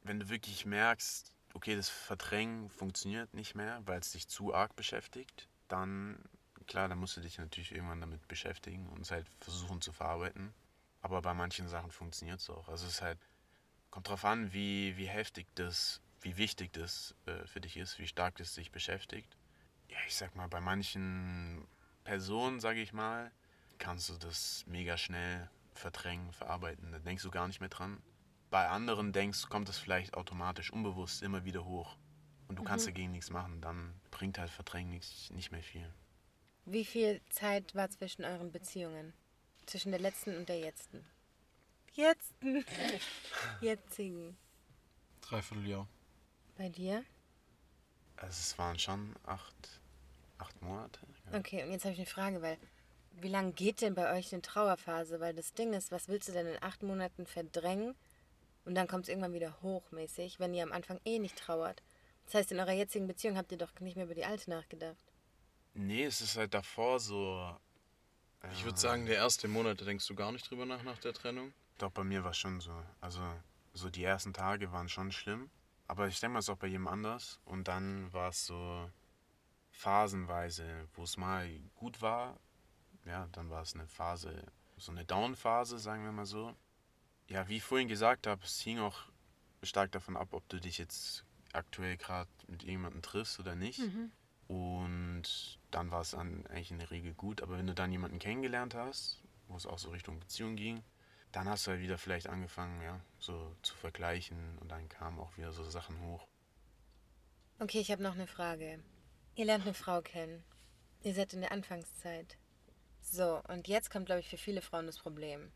wenn du wirklich merkst, okay, das Verdrängen funktioniert nicht mehr, weil es dich zu arg beschäftigt, dann, klar, dann musst du dich natürlich irgendwann damit beschäftigen und es halt versuchen zu verarbeiten. Aber bei manchen Sachen funktioniert es auch. Also es ist halt, kommt drauf an, wie, wie heftig das, wie wichtig das äh, für dich ist, wie stark das dich beschäftigt. Ja, ich sag mal, bei manchen Personen, sage ich mal, kannst du das mega schnell verdrängen, verarbeiten. Da denkst du gar nicht mehr dran. Bei anderen denkst, kommt das vielleicht automatisch, unbewusst immer wieder hoch. Und du kannst dagegen nichts machen. Dann bringt halt Verdrängen nichts, nicht mehr viel. Wie viel Zeit war zwischen euren Beziehungen? Zwischen der letzten und der jetzten? Jetzten. Jetzigen. Dreiviertel Jahr. Bei dir? Also es waren schon acht, acht Monate. Okay, und jetzt habe ich eine Frage, weil wie lange geht denn bei euch eine Trauerphase? Weil das Ding ist, was willst du denn in acht Monaten verdrängen? Und dann kommt es irgendwann wieder hochmäßig, wenn ihr am Anfang eh nicht trauert. Das heißt, in eurer jetzigen Beziehung habt ihr doch nicht mehr über die alte nachgedacht. Nee, es ist halt davor so. Ich würde sagen, der erste Monat, da denkst du gar nicht drüber nach, nach der Trennung. Doch, bei mir war es schon so. Also, so die ersten Tage waren schon schlimm. Aber ich denke mal, es ist auch bei jedem anders. Und dann war es so phasenweise, wo es mal gut war. Ja, dann war es eine Phase, so eine Down-Phase, sagen wir mal so. ja, wie ich vorhin gesagt habe, es hing auch stark davon ab, ob du dich jetzt aktuell gerade mit jemandem triffst oder nicht. Mhm. Und dann war es dann eigentlich in der Regel gut. Aber wenn du dann jemanden kennengelernt hast, wo es auch so Richtung Beziehung ging, dann hast du halt wieder vielleicht angefangen, ja, so zu vergleichen und dann kamen auch wieder so Sachen hoch. Okay, ich habe noch eine Frage. Ihr lernt eine Frau kennen. Ihr seid in der Anfangszeit. So, und jetzt kommt, glaube ich, für viele Frauen das Problem.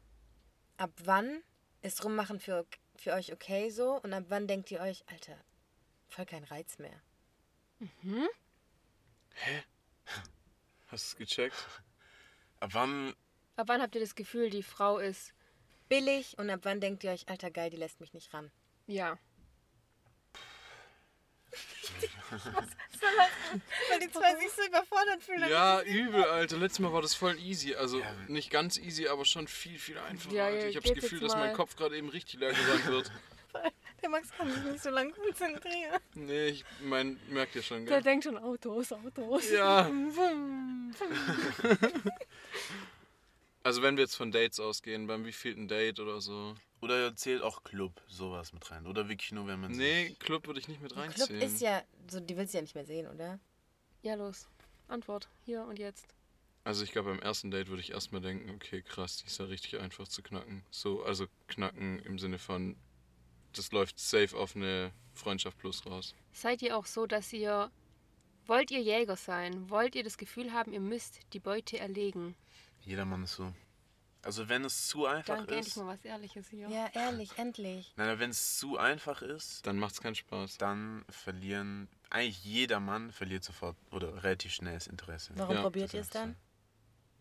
Ab wann ist Rummachen für, für euch okay so? Und ab wann denkt ihr euch, Alter, voll kein Reiz mehr? Hast du es gecheckt? Ab wann, Ab wann habt ihr das Gefühl, die Frau ist. Billig und ab wann denkt ihr euch, Alter, geil, die lässt mich nicht ran? Ja. Weil die zwei sich so überfordert fühlen. Ja, übel, Alter. Letztes Mal war das voll easy. Also Ja. nicht ganz easy, aber schon viel, viel einfacher. Ja, ja, Ich habe das Gefühl, dass mein. Kopf gerade eben richtig leer gerannt wird. Der Max kann sich nicht so lange konzentrieren. Nee, ich mein, merkt ihr schon, Der gell? denkt schon Autos, Autos. Ja. Also wenn wir jetzt von Dates ausgehen, beim wievielten Date oder so. oder zählt auch Club sowas mit rein? Oder wirklich nur, wenn man Nee. Club würde ich nicht mit Club reinziehen. ist ja, so, die willst du ja nicht mehr sehen, oder? Ja, los. Antwort. Hier und jetzt. Also ich glaube, beim ersten Date würde ich erstmal denken, okay, krass, die ist ja richtig einfach zu knacken. So, also knacken im Sinne von, das läuft safe auf eine Freundschaft plus raus. Seid ihr auch so, dass ihr. Wollt ihr Jäger sein? Wollt ihr das Gefühl haben, ihr müsst die Beute erlegen? Jedermann ist so. Also wenn es zu einfach Danke, endlich ist... mal was Ehrliches hier. Ja, ehrlich, endlich. Nein, wenn es zu einfach ist, Dann macht's keinen Spaß. dann verlieren... Eigentlich jeder Mann verliert sofort oder relativ schnell das Interesse. Warum Ja, probiert das ihr es ist dann?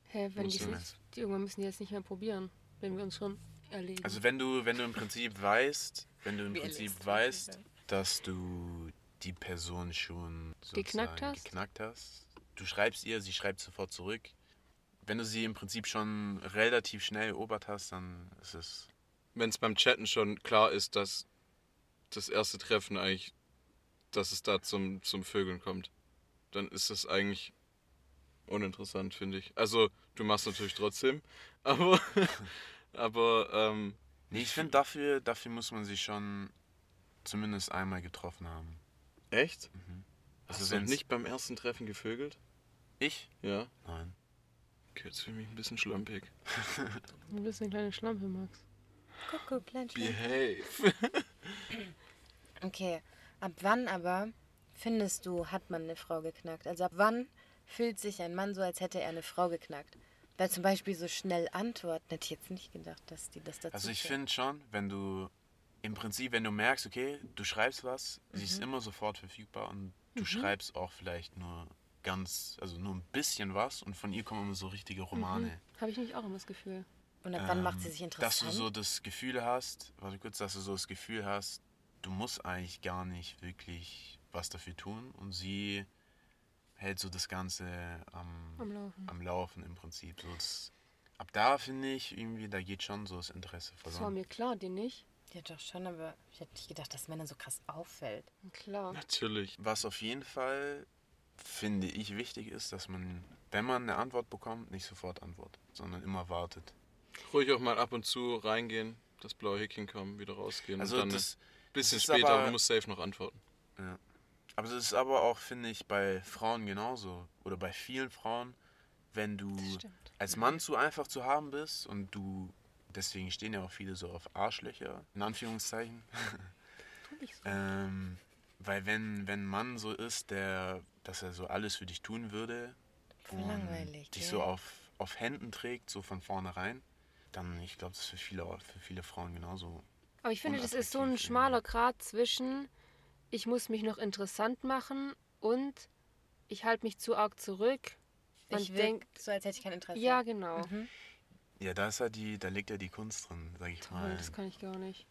Hä, wenn die, Wusste sich, die irgendwann müssen die jetzt nicht mehr probieren, wenn wir uns schon erlegen. Also wenn du, wenn du im Prinzip weißt, wenn du im Wie Prinzip erlegst du weißt, dass du die Person schon Geknackt sozusagen hast? geknackt hast, du schreibst ihr, sie schreibt sofort zurück. Wenn du sie im Prinzip schon relativ schnell erobert hast, dann ist es Wenn es beim Chatten schon klar ist, dass das erste Treffen eigentlich, dass es da zum, zum Vögeln kommt, dann ist das eigentlich uninteressant, finde ich. Also, du machst natürlich trotzdem, aber, aber ähm, Nee, ich finde, dafür, dafür muss man sich schon zumindest einmal getroffen haben. echt? Also Hast du nicht beim ersten Treffen gevögelt? Ich? Ja. Nein. Okay, jetzt fühle ich mich ein bisschen schlampig. Du bist eine kleine Schlampe, Max. Kuckuck, klein Schwein. Behave. Okay, ab wann aber findest du, hat man eine Frau geknackt? Also ab wann fühlt sich ein Mann so, als hätte er eine Frau geknackt? Weil zum Beispiel so schnell antworten, hätte ich jetzt nicht gedacht, dass die das dazu Also ich finde schon, wenn du im Prinzip, wenn du merkst, okay, du schreibst was, sie Mhm. ist immer sofort verfügbar und du schreibst auch vielleicht nur ganz, also nur ein bisschen was und von ihr kommen immer so richtige Romane. Habe ich nicht auch immer das Gefühl. Und ab wann macht Ähm, sie sich Dass du interessant? so das Gefühl hast, warte kurz, dass du so das Gefühl hast, du musst eigentlich gar nicht wirklich was dafür tun und sie hält so das Ganze am, Am Laufen. am Laufen im Prinzip. So das, ab da finde ich irgendwie, da geht schon so das Interesse Das war verloren. mir klar, dir nicht. Ja, doch schon, aber ich hätte nicht gedacht, dass Männern so krass auffällt. Klar. Natürlich. Was auf jeden Fall, finde ich, wichtig ist, dass man, wenn man eine Antwort bekommt, nicht sofort antwortet, sondern immer wartet. Ruhig auch mal ab und zu reingehen, das blaue Häkchen kommen, wieder rausgehen Also und dann das, ein bisschen später, aber- du musst safe noch antworten. aber das ist aber auch, finde ich, bei Frauen genauso. Oder bei vielen Frauen, wenn du als Mann zu einfach zu haben bist und du, deswegen stehen ja auch viele so auf Arschlöcher, in Anführungszeichen. So. ähm, weil wenn, wenn ein Mann so ist, der, dass er so alles für dich tun würde langweilig. dich gell? so auf, auf Händen trägt, so von vornherein, dann, ich glaube, das ist für viele, für viele Frauen genauso. Aber ich finde, das ist so ein schmaler Grad zwischen, ich muss mich noch interessant machen und ich halte mich zu arg zurück. Man ich denkt, denk, so als hätte ich kein Interesse. ja, genau. Mhm. Ja, da ist ja die, da liegt ja die Kunst drin, sag ich Toll, mal. das kann ich gar nicht.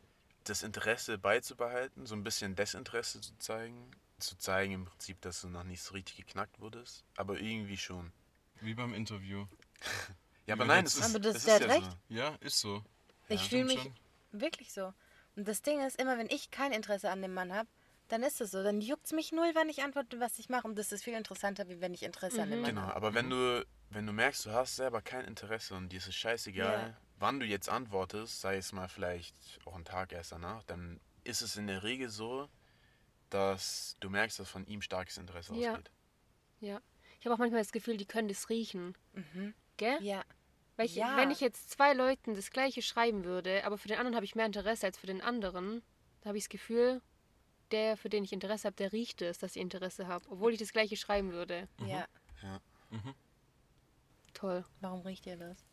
Das Interesse beizubehalten, so ein bisschen Desinteresse zu zeigen, zu zeigen im Prinzip, dass du noch nicht so richtig geknackt wurdest, aber irgendwie schon. Wie beim Interview. Ja, aber nein, das ist- Aber das- das ist ja recht. so. Ja, ist so. Ich Ja, fühle mich wirklich so. Und das Ding ist, immer wenn ich kein Interesse an dem Mann habe, dann ist es so. Dann juckt es mich null, wann ich antworte, was ich mache. Und das ist viel interessanter, wie wenn ich Interesse an dem Mann Genau, habe. aber wenn du, wenn du merkst, du hast selber kein Interesse und dir ist es scheißegal, wann du jetzt antwortest, sei es mal vielleicht auch einen Tag erst danach, dann ist es in der Regel so, dass du merkst, dass von ihm starkes Interesse Ja. ausgeht. Ja. Ich habe auch manchmal das Gefühl, die können das riechen. Gell? Ja. Weil ich, Ja. wenn ich jetzt zwei Leuten das gleiche schreiben würde, aber für den anderen habe ich mehr Interesse als für den anderen, da habe ich das Gefühl, der, für den ich Interesse habe, der riecht es, dass ich Interesse habe, obwohl ich das gleiche schreiben würde. Ja. Ja. Toll. Warum riecht ihr das?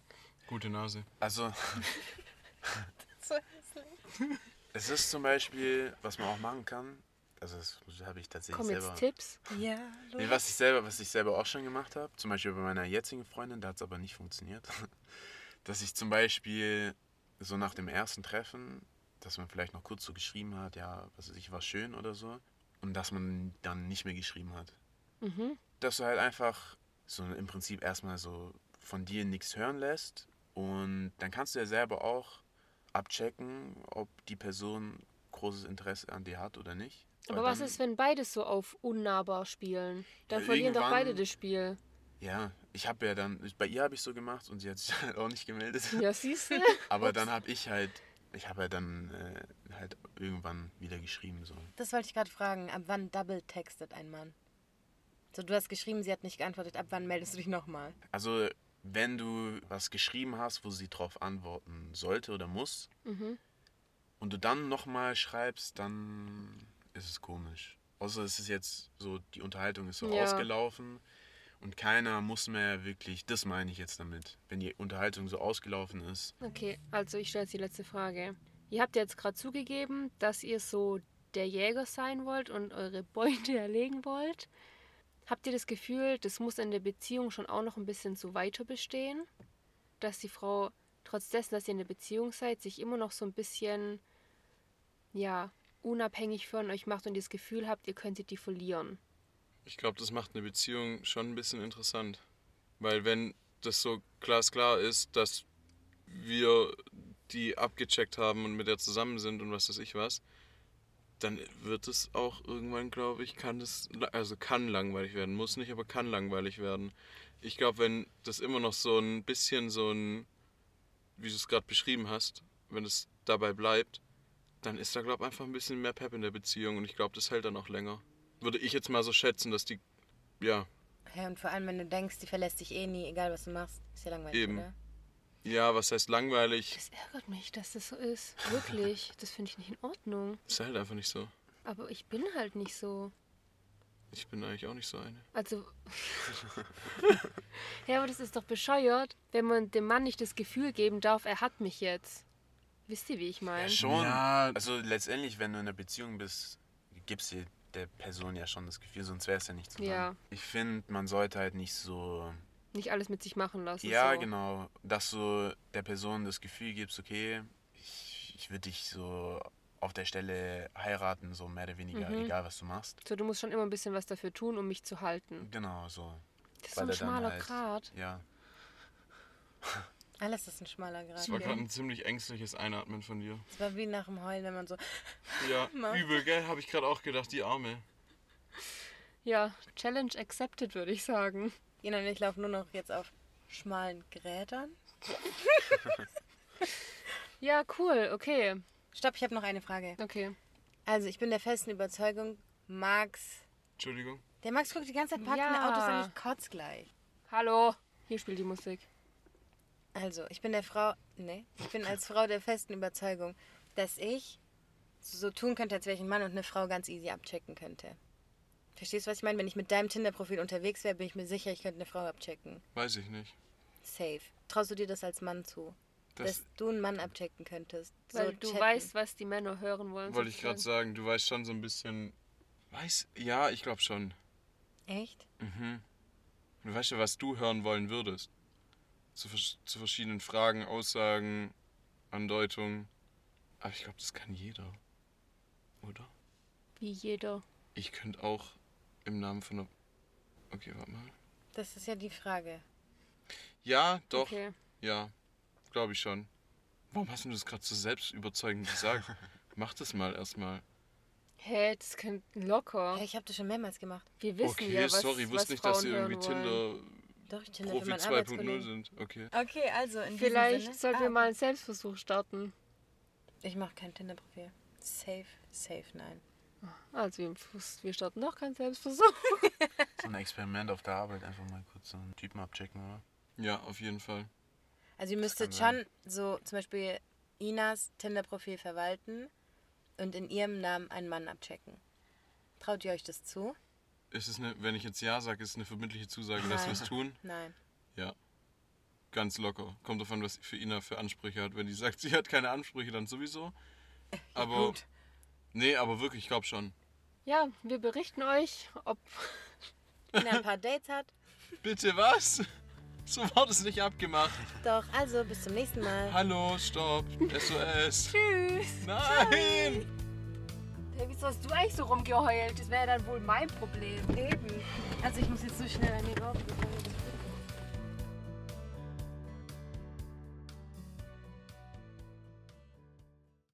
Gute Nase. Also, So hässlich. es ist zum Beispiel, was man auch machen kann, also das habe ich tatsächlich Kommen jetzt selber... Tipps? Ja, Nee, was ich selber, was ich selber auch schon gemacht habe, zum Beispiel bei meiner jetzigen Freundin, da hat es aber nicht funktioniert, dass ich zum Beispiel so nach dem ersten Treffen, dass man vielleicht noch kurz so geschrieben hat, ja, was weiß ich, war schön oder so, und dass man dann nicht mehr geschrieben hat. Mhm. Dass du halt einfach so im Prinzip erstmal so von dir nichts hören lässt und dann kannst du ja selber auch abchecken, ob die Person großes Interesse an dir hat oder nicht. Aber Weil was dann- ist, wenn beide so auf unnahbar spielen? Dann Ja, verlieren doch beide das Spiel. Ja, ich habe ja dann, bei ihr habe ich so gemacht und sie hat sich halt auch nicht gemeldet. Ja, siehst du? Aber dann habe ich halt, ich habe halt dann äh, halt irgendwann wieder geschrieben so. Das wollte ich gerade fragen. Ab wann double textet ein Mann? So, du hast geschrieben, sie hat nicht geantwortet. Ab wann meldest du dich nochmal? Also wenn du was geschrieben hast, wo sie drauf antworten sollte oder muss Mhm. und du dann nochmal schreibst, dann ist es komisch. Außer es ist jetzt so, die Unterhaltung ist so Ja. ausgelaufen und keiner muss mehr wirklich, das meine ich jetzt damit, wenn die Unterhaltung so ausgelaufen ist. Okay, also ich stelle jetzt die letzte Frage. Ihr habt jetzt gerade zugegeben, dass ihr so der Jäger sein wollt und eure Beute erlegen wollt. Habt ihr das Gefühl, das muss in der Beziehung schon auch noch ein bisschen so weiter bestehen? Dass die Frau, trotz dessen, dass ihr in der Beziehung seid, sich immer noch so ein bisschen, ja, unabhängig von euch macht und ihr das Gefühl habt, ihr könntet die verlieren? Ich glaube, das macht eine Beziehung schon ein bisschen interessant. Weil wenn das so glasklar ist, dass wir die abgecheckt haben und mit der zusammen sind und was weiß ich was, dann wird es auch irgendwann, glaube ich, kann es, also kann langweilig werden. Muss nicht, aber kann langweilig werden. Ich glaube, wenn das immer noch so ein bisschen so ein, wie du es gerade beschrieben hast, wenn es dabei bleibt, dann ist da, glaube ich, einfach ein bisschen mehr Pep in der Beziehung und ich glaube, das hält dann auch länger. Würde ich jetzt mal so schätzen, dass die, ja, Ja, und vor allem, wenn du denkst, die verlässt dich eh nie, egal was du machst. Ist ja langweilig, Eben. oder? ja, was heißt langweilig, Das ärgert mich, dass das so ist. Wirklich. Das finde ich nicht in Ordnung. ist halt einfach nicht so. Aber ich bin halt nicht so. Ich bin eigentlich auch nicht so eine. Also. ja, aber das ist doch bescheuert, wenn man dem Mann nicht das Gefühl geben darf, er hat mich jetzt. Wisst ihr, wie ich meine? Ja, schon. Ja. Also letztendlich, wenn du in einer Beziehung bist, gibst du der Person ja schon das Gefühl, sonst wäre es ja nicht zusammen. Ja. Ich finde, man sollte halt nicht so. Nicht alles mit sich machen lassen. Ja, so. genau. Dass du der Person das Gefühl gibst, okay, ich, ich würde dich so auf der Stelle heiraten, so mehr oder weniger, Mhm. egal was du machst. So, du musst schon immer ein bisschen was dafür tun, um mich zu halten. Genau, so. Das ist Weil so ein er schmaler halt- Grat. Ja. Alles ist ein schmaler Grad. Das war gerade ein ziemlich ängstliches Einatmen von dir. Das war wie nach dem Heulen, wenn man so. Ja, Mach. übel, gell? Habe ich gerade auch gedacht, die Arme. Ja, Challenge accepted, würde ich sagen. Jena und ich laufen nur noch jetzt auf schmalen Gerätern. Ja, cool, okay. Stopp, ich habe noch eine Frage. Okay. Also, ich bin der festen Überzeugung, Max. Entschuldigung. Der Max guckt die ganze Zeit parkende Ja. Autos an, ich kotz gleich. Hallo. Hier spielt die Musik. Also, ich bin der Frau. Nee, ich bin als Frau der festen Überzeugung, dass ich so tun könnte, als wäre ich ein Mann und eine Frau ganz easy abchecken könnte. Verstehst du, was ich meine? Wenn ich mit deinem Tinder-Profil unterwegs wäre, bin ich mir sicher, ich könnte eine Frau abchecken. Weiß ich nicht. Safe. Traust du dir das als Mann zu? Das dass du einen Mann abchecken könntest? Weil du chatten. weißt, was die Männer hören wollen. wollte ich gerade sagen. Du weißt schon so ein bisschen. Weiß? Ja, ich glaube schon. Echt? Mhm. Du weißt ja, was du hören wollen würdest. Zu, zu verschiedenen Fragen, Aussagen, Andeutungen. Aber ich glaube, das kann jeder. Oder? Wie jeder. Ich könnte auch im Namen von einer. Okay, warte mal. Das ist ja die Frage. Ja, doch. Okay. Ja, glaube ich schon. Warum hast du das gerade so selbstüberzeugend gesagt? Mach das mal erstmal. Hä, das könnte locker. Hey, ich habe das schon mehrmals gemacht. Wir wissen Okay, ja, was, sorry, was wusste nicht, Frauen dass ihr irgendwie. Tinder. Doch, ich Tinder Profi für meinen 2.0 Arbeitskollegen. sind. Okay. Okay, also in Vielleicht sollten wir Ah, mal einen Selbstversuch starten. Ich mache kein Tinder-Profil. Safe, safe, nein. Also wir, wir starten noch keinen Selbstversuch. So ein Experiment auf der Arbeit, einfach mal kurz so einen Typen abchecken, oder? Ja, auf jeden Fall. Also ihr müsstet schon so zum Beispiel Inas Tinder-Profil verwalten und in ihrem Namen einen Mann abchecken. Traut ihr euch das zu? Ist es eine, wenn ich jetzt Ja sage, ist es eine verbindliche Zusage, dass wir es tun? Nein. Ja. Ganz locker. Kommt davon, was für Ina für Ansprüche hat. Wenn die sagt, sie hat keine Ansprüche, dann sowieso. Aber. Gut. Nee, aber wirklich, ich glaube schon. Ja, wir berichten euch, ob Ina ein paar Dates hat. Bitte was? So war das nicht abgemacht. Doch, also bis zum nächsten Mal. Hallo, stopp. SOS. Tschüss. Nein! Hey, wieso hast du eigentlich so rumgeheult? Das wäre dann wohl mein Problem. Eben. Also ich muss jetzt so schnell an die Rauche.